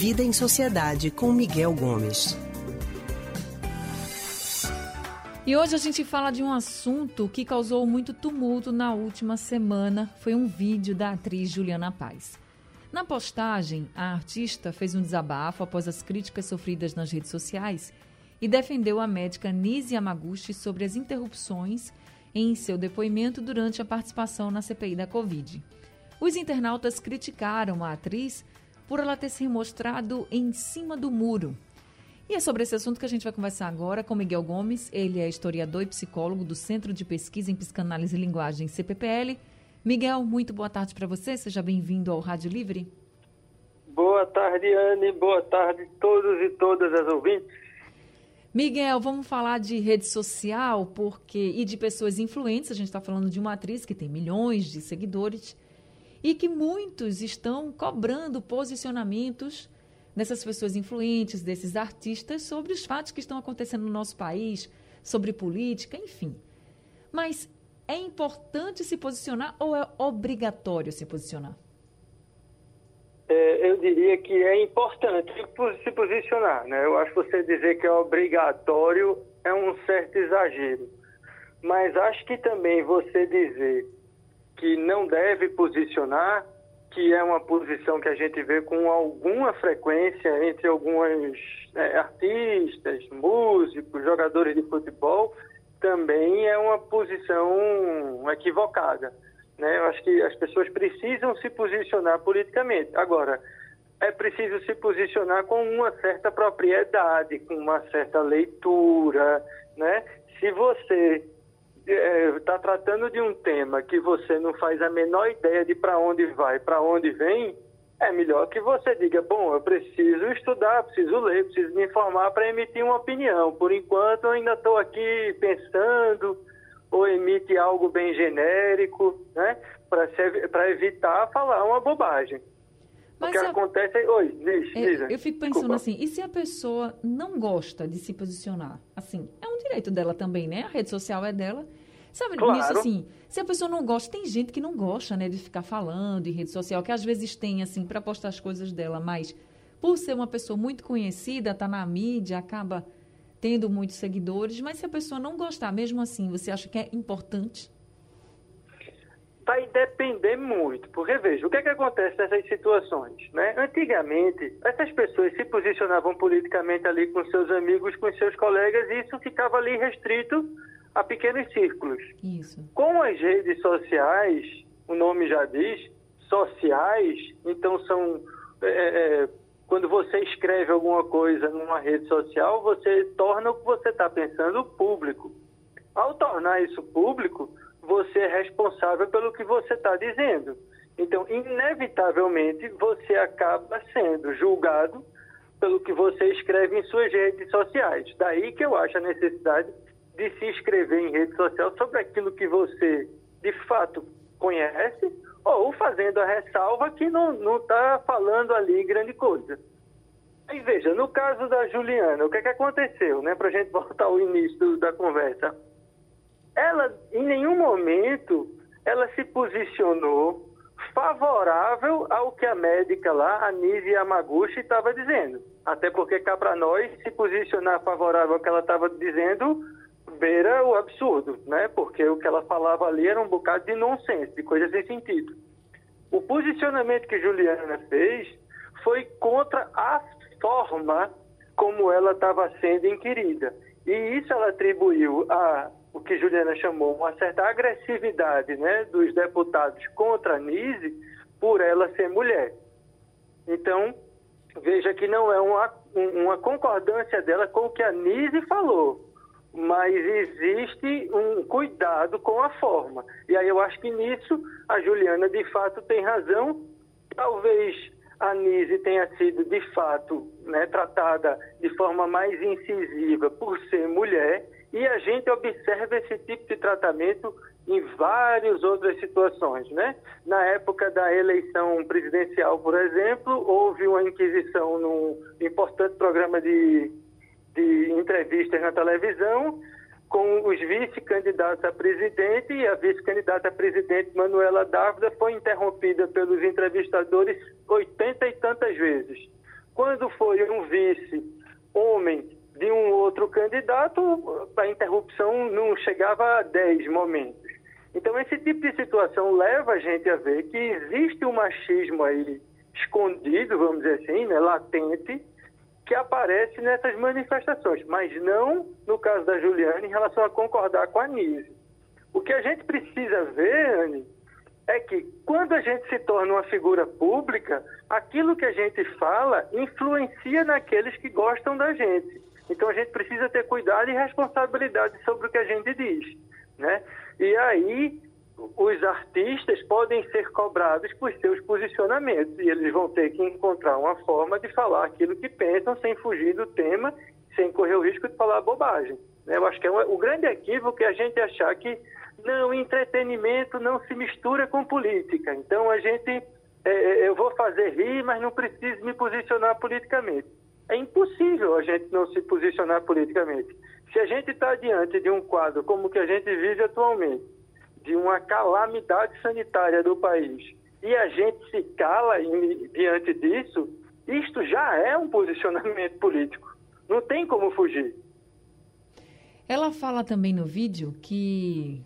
Vida em Sociedade com Miguel Gomes. E hoje a gente fala de um assunto que causou muito tumulto na última semana. Foi um vídeo da atriz Juliana Paz. Na postagem, a artista fez um desabafo após as críticas sofridas nas redes sociais e defendeu a médica Nise Yamaguchi sobre as interrupções em seu depoimento durante a participação na CPI da Covid. Os internautas criticaram a atriz por ela ter se mostrado em cima do muro e é sobre esse assunto que a gente vai conversar agora com Miguel Gomes. Ele é historiador e psicólogo do Centro de Pesquisa em Psicanálise e Linguagem, CPPL. Miguel, muito boa tarde para você. Seja bem-vindo ao Rádio Livre. Boa tarde, Anne. Boa tarde a todos e todas as ouvintes. Miguel, vamos falar de rede social porque e de pessoas influentes. A gente está falando de uma atriz que tem milhões de seguidores e que muitos estão cobrando posicionamentos dessas pessoas influentes, desses artistas, sobre os fatos que estão acontecendo no nosso país, sobre política, enfim. Mas é importante se posicionar ou é obrigatório se posicionar? É, eu diria que é importante se posicionar. Né? Eu acho que você dizer que é obrigatório é um certo exagero. Mas acho que também você dizer que não deve posicionar que é uma posição que a gente vê com alguma frequência entre alguns é, artistas, músicos, jogadores de futebol, também é uma posição equivocada. Né? Eu acho que as pessoas precisam se posicionar politicamente. Agora, é preciso se posicionar com uma certa propriedade, com uma certa leitura. Né? Se você está é, tá tratando de um tema que você não faz a menor ideia de para onde vai, para onde vem, é melhor que você diga, bom, eu preciso estudar, preciso ler, preciso me informar para emitir uma opinião. Por enquanto, eu ainda estou aqui pensando, ou emite algo bem genérico, né, para evitar falar uma bobagem. Mas o que acontece é... Oi, diz, é, diz. Eu fico pensando Desculpa. assim, e se a pessoa não gosta de se posicionar? Assim, é um direito dela também, né? A rede social é dela. Sabe, claro. nisso assim, se a pessoa não gosta, tem gente que não gosta, né, de ficar falando em rede social, que às vezes tem, assim, para postar as coisas dela, mas por ser uma pessoa muito conhecida, tá na mídia, acaba tendo muitos seguidores, mas se a pessoa não gostar, mesmo assim, você acha que é importante? vai depender muito, porque veja, o que é que acontece nessas situações, né? Antigamente, essas pessoas se posicionavam politicamente ali com seus amigos, com seus colegas, e isso ficava ali restrito a pequenos círculos. Isso. Com as redes sociais, o nome já diz, sociais, então são é, é, quando você escreve alguma coisa numa rede social, você torna o que você está pensando público. Ao tornar isso público, você é responsável pelo que você está dizendo. Então, inevitavelmente, você acaba sendo julgado pelo que você escreve em suas redes sociais. Daí que eu acho a necessidade de se inscrever em rede social sobre aquilo que você de fato conhece ou fazendo a ressalva que não está falando ali grande coisa. Aí veja, no caso da Juliana, o que, é que aconteceu, né? Para a gente voltar ao início da conversa ela em nenhum momento ela se posicionou favorável ao que a médica lá, a Nise Yamaguchi, estava dizendo. Até porque cá para nós, se posicionar favorável ao que ela estava dizendo, beira o absurdo, né? Porque o que ela falava ali era um bocado de nonsense, de coisa sem sentido. O posicionamento que Juliana fez foi contra a forma como ela estava sendo inquirida. E isso ela atribuiu a o que Juliana chamou uma certa agressividade né, dos deputados contra a Nise por ela ser mulher. Então, veja que não é uma, uma concordância dela com o que a Nise falou, mas existe um cuidado com a forma. E aí eu acho que nisso a Juliana de fato tem razão. Talvez a Nise tenha sido de fato né, tratada de forma mais incisiva por ser mulher e a gente observa esse tipo de tratamento em várias outras situações, né? Na época da eleição presidencial, por exemplo, houve uma inquisição num importante programa de, de entrevistas na televisão com os vice-candidatos a presidente e a vice-candidata a presidente Manuela Dávila foi interrompida pelos entrevistadores oitenta e tantas vezes quando foi um vice homem de um outro candidato, a interrupção não chegava a 10 momentos. Então, esse tipo de situação leva a gente a ver que existe um machismo aí escondido, vamos dizer assim, né, latente, que aparece nessas manifestações, mas não no caso da Juliana em relação a concordar com a Nise. O que a gente precisa ver, Anne, é que quando a gente se torna uma figura pública, aquilo que a gente fala influencia naqueles que gostam da gente. Então a gente precisa ter cuidado e responsabilidade sobre o que a gente diz, né? E aí os artistas podem ser cobrados por seus posicionamentos e eles vão ter que encontrar uma forma de falar aquilo que pensam sem fugir do tema, sem correr o risco de falar bobagem. Né? Eu acho que é o grande equívoco é a gente achar que não, entretenimento não se mistura com política. Então a gente, é, é, eu vou fazer rir, mas não preciso me posicionar politicamente. É impossível a gente não se posicionar politicamente. Se a gente está diante de um quadro como o que a gente vive atualmente, de uma calamidade sanitária do país, e a gente se cala diante disso, isto já é um posicionamento político. Não tem como fugir. Ela fala também no vídeo que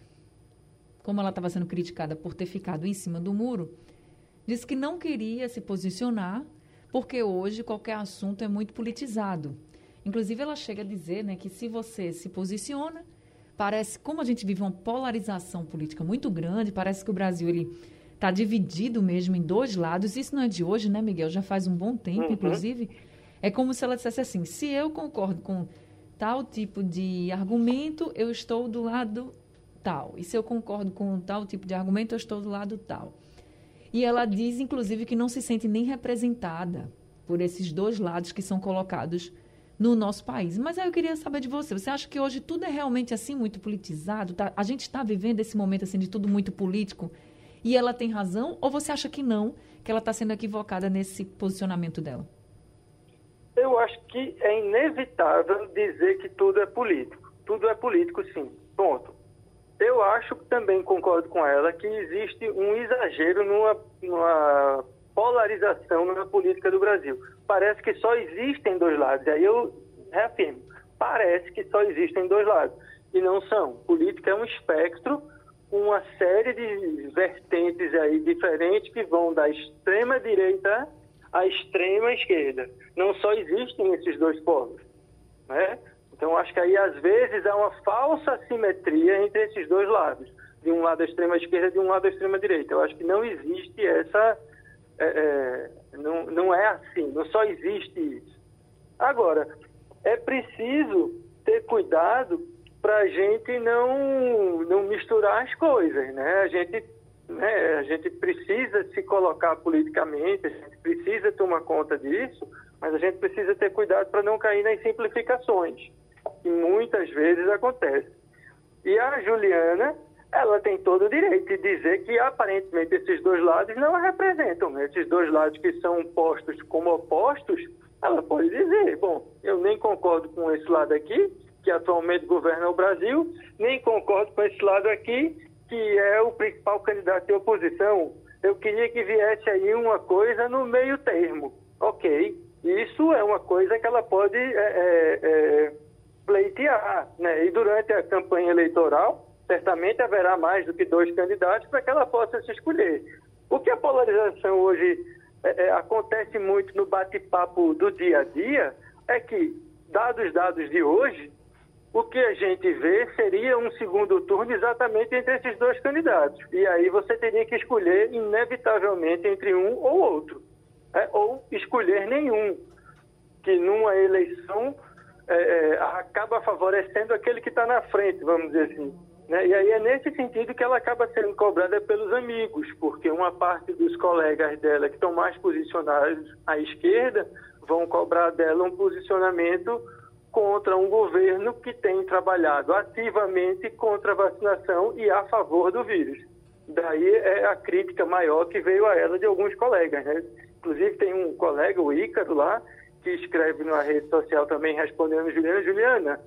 como ela estava sendo criticada por ter ficado em cima do muro, disse que não queria se posicionar porque hoje qualquer assunto é muito politizado. Inclusive, ela chega a dizer né, que se você se posiciona, parece, como a gente vive uma polarização política muito grande, parece que o Brasil ele está dividido mesmo em dois lados. Isso não é de hoje, né, Miguel? Já faz um bom tempo, uhum. inclusive. É como se ela dissesse assim: se eu concordo com tal tipo de argumento, eu estou do lado tal. E se eu concordo com tal tipo de argumento, eu estou do lado tal. E ela diz, inclusive, que não se sente nem representada por esses dois lados que são colocados no nosso país. Mas aí eu queria saber de você. Você acha que hoje tudo é realmente assim muito politizado? Tá? A gente está vivendo esse momento assim de tudo muito político? E ela tem razão? Ou você acha que não, que ela está sendo equivocada nesse posicionamento dela? Eu acho que é inevitável dizer que tudo é político. Tudo é político, sim. Ponto. Eu acho, também concordo com ela, que existe um exagero numa, numa polarização na política do Brasil. Parece que só existem dois lados. Aí eu reafirmo, parece que só existem dois lados. E não são. Política é um espectro uma série de vertentes aí diferentes que vão da extrema direita à extrema esquerda. Não só existem esses dois polos. Né? Então, acho que aí, às vezes, há uma falsa simetria entre esses dois lados. De um lado a extrema esquerda e de um lado a extrema direita. Eu acho que não existe essa... É, é, não, não é assim, não só existe isso. Agora, é preciso ter cuidado para a gente não, não misturar as coisas, né? A gente, né, a gente precisa se colocar politicamente, a gente precisa tomar conta disso, mas a gente precisa ter cuidado para não cair nas simplificações que muitas vezes acontece. E a Juliana, ela tem todo o direito de dizer que aparentemente esses dois lados não a representam. Né? Esses dois lados que são postos como opostos, ela pode dizer, bom, eu nem concordo com esse lado aqui, que atualmente governa o Brasil, nem concordo com esse lado aqui, que é o principal candidato de oposição. Eu queria que viesse aí uma coisa no meio termo. Ok, isso é uma coisa que ela pode é, é, é, pleitear. Né? E durante a campanha eleitoral, certamente haverá mais do que dois candidatos para que ela possa se escolher. O que a polarização hoje é, é, acontece muito no bate-papo do dia a dia é que, dados os dados de hoje, o que a gente vê seria um segundo turno exatamente entre esses dois candidatos. E aí você teria que escolher, inevitavelmente, entre um ou outro. Né? Ou escolher nenhum. Que numa eleição é, é, acaba favorecendo aquele que está na frente, vamos dizer assim. Né? E aí é nesse sentido que ela acaba sendo cobrada pelos amigos, porque uma parte dos colegas dela que estão mais posicionados à esquerda vão cobrar dela um posicionamento contra um governo que tem trabalhado ativamente contra a vacinação e a favor do vírus. Daí é a crítica maior que veio a ela de alguns colegas. Né? Inclusive tem um colega, o Ícaro, lá, que escreve na rede social também respondendo Juliana, Juliana,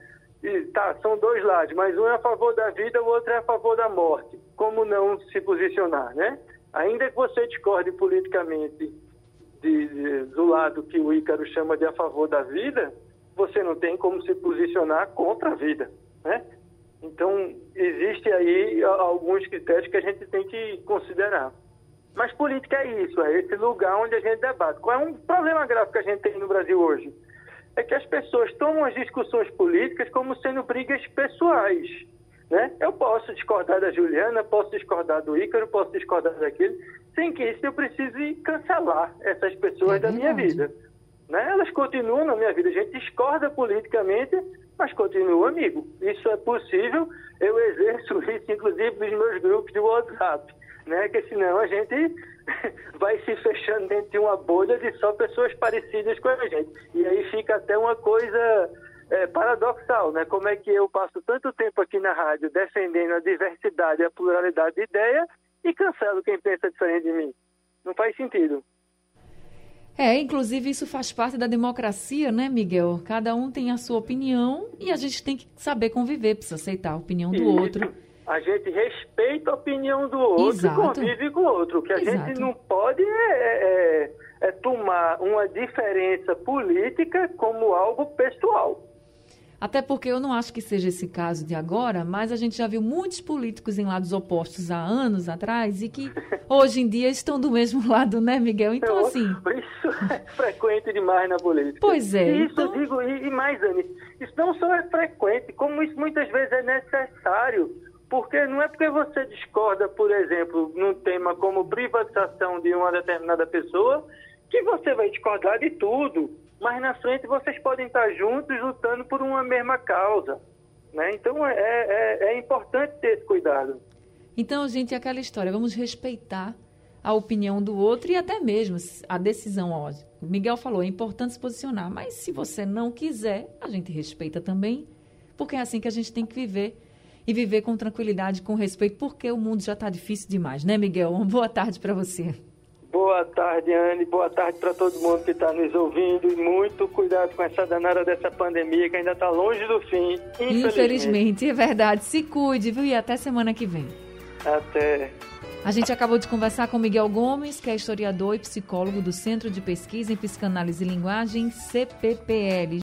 tá, são dois lados, mas um é a favor da vida, o outro é a favor da morte. Como não se posicionar, né? Ainda que você discorde politicamente de, de, do lado que o Ícaro chama de a favor da vida, você não tem como se posicionar contra a vida, né? Então, existe aí alguns critérios que a gente tem que considerar. Mas política é isso, é esse lugar onde a gente debate. Qual é um problema grave que a gente tem no Brasil hoje? É que as pessoas tomam as discussões políticas como sendo brigas pessoais. Né? Eu posso discordar da Juliana, posso discordar do Ícaro, posso discordar daquele, sem que isso eu precise cancelar essas pessoas é da minha vida. Né? Elas continuam na minha vida. A gente discorda politicamente, mas continua amigo. Isso é possível. Eu exerço isso, inclusive, nos meus grupos de WhatsApp né? Que senão a gente vai se fechando dentro de uma bolha de só pessoas parecidas com a gente. E aí fica até uma coisa é, paradoxal, né? Como é que eu passo tanto tempo aqui na rádio defendendo a diversidade e a pluralidade de ideia e cancelo quem pensa diferente de mim? Não faz sentido. É, inclusive isso faz parte da democracia, né, Miguel? Cada um tem a sua opinião e a gente tem que saber conviver, precisa aceitar a opinião do outro a gente respeita a opinião do outro Exato. e convive com o outro. O que a Exato. gente não pode é, é, é, tomar uma diferença política como algo pessoal. Até porque eu não acho que seja esse caso de agora, mas a gente já viu muitos políticos em lados opostos há anos atrás e que hoje em dia estão do mesmo lado, né, Miguel? Então, assim. Isso é frequente demais na política. Pois é. Isso então... digo, e, e mais, Anne, isso não só é frequente, como isso muitas vezes é necessário porque não é porque você discorda, por exemplo, num tema como privatização de uma determinada pessoa, que você vai discordar de tudo. Mas na frente vocês podem estar juntos lutando por uma mesma causa. Né? Então é, é, é importante ter esse cuidado. Então, gente, é aquela história, vamos respeitar a opinião do outro e até mesmo a decisão. Ó, o Miguel falou, é importante se posicionar, mas se você não quiser, a gente respeita também, porque é assim que a gente tem que viver e viver com tranquilidade, com respeito, porque o mundo já está difícil demais, né, Miguel? Uma boa tarde para você. Boa tarde, Anne. Boa tarde para todo mundo que está nos ouvindo. E muito cuidado com essa danada dessa pandemia que ainda está longe do fim. Infelizmente. infelizmente, é verdade. Se cuide, viu? E até semana que vem. Até. A gente acabou de conversar com Miguel Gomes, que é historiador e psicólogo do Centro de Pesquisa em Psicanálise e Linguagem, CPPL.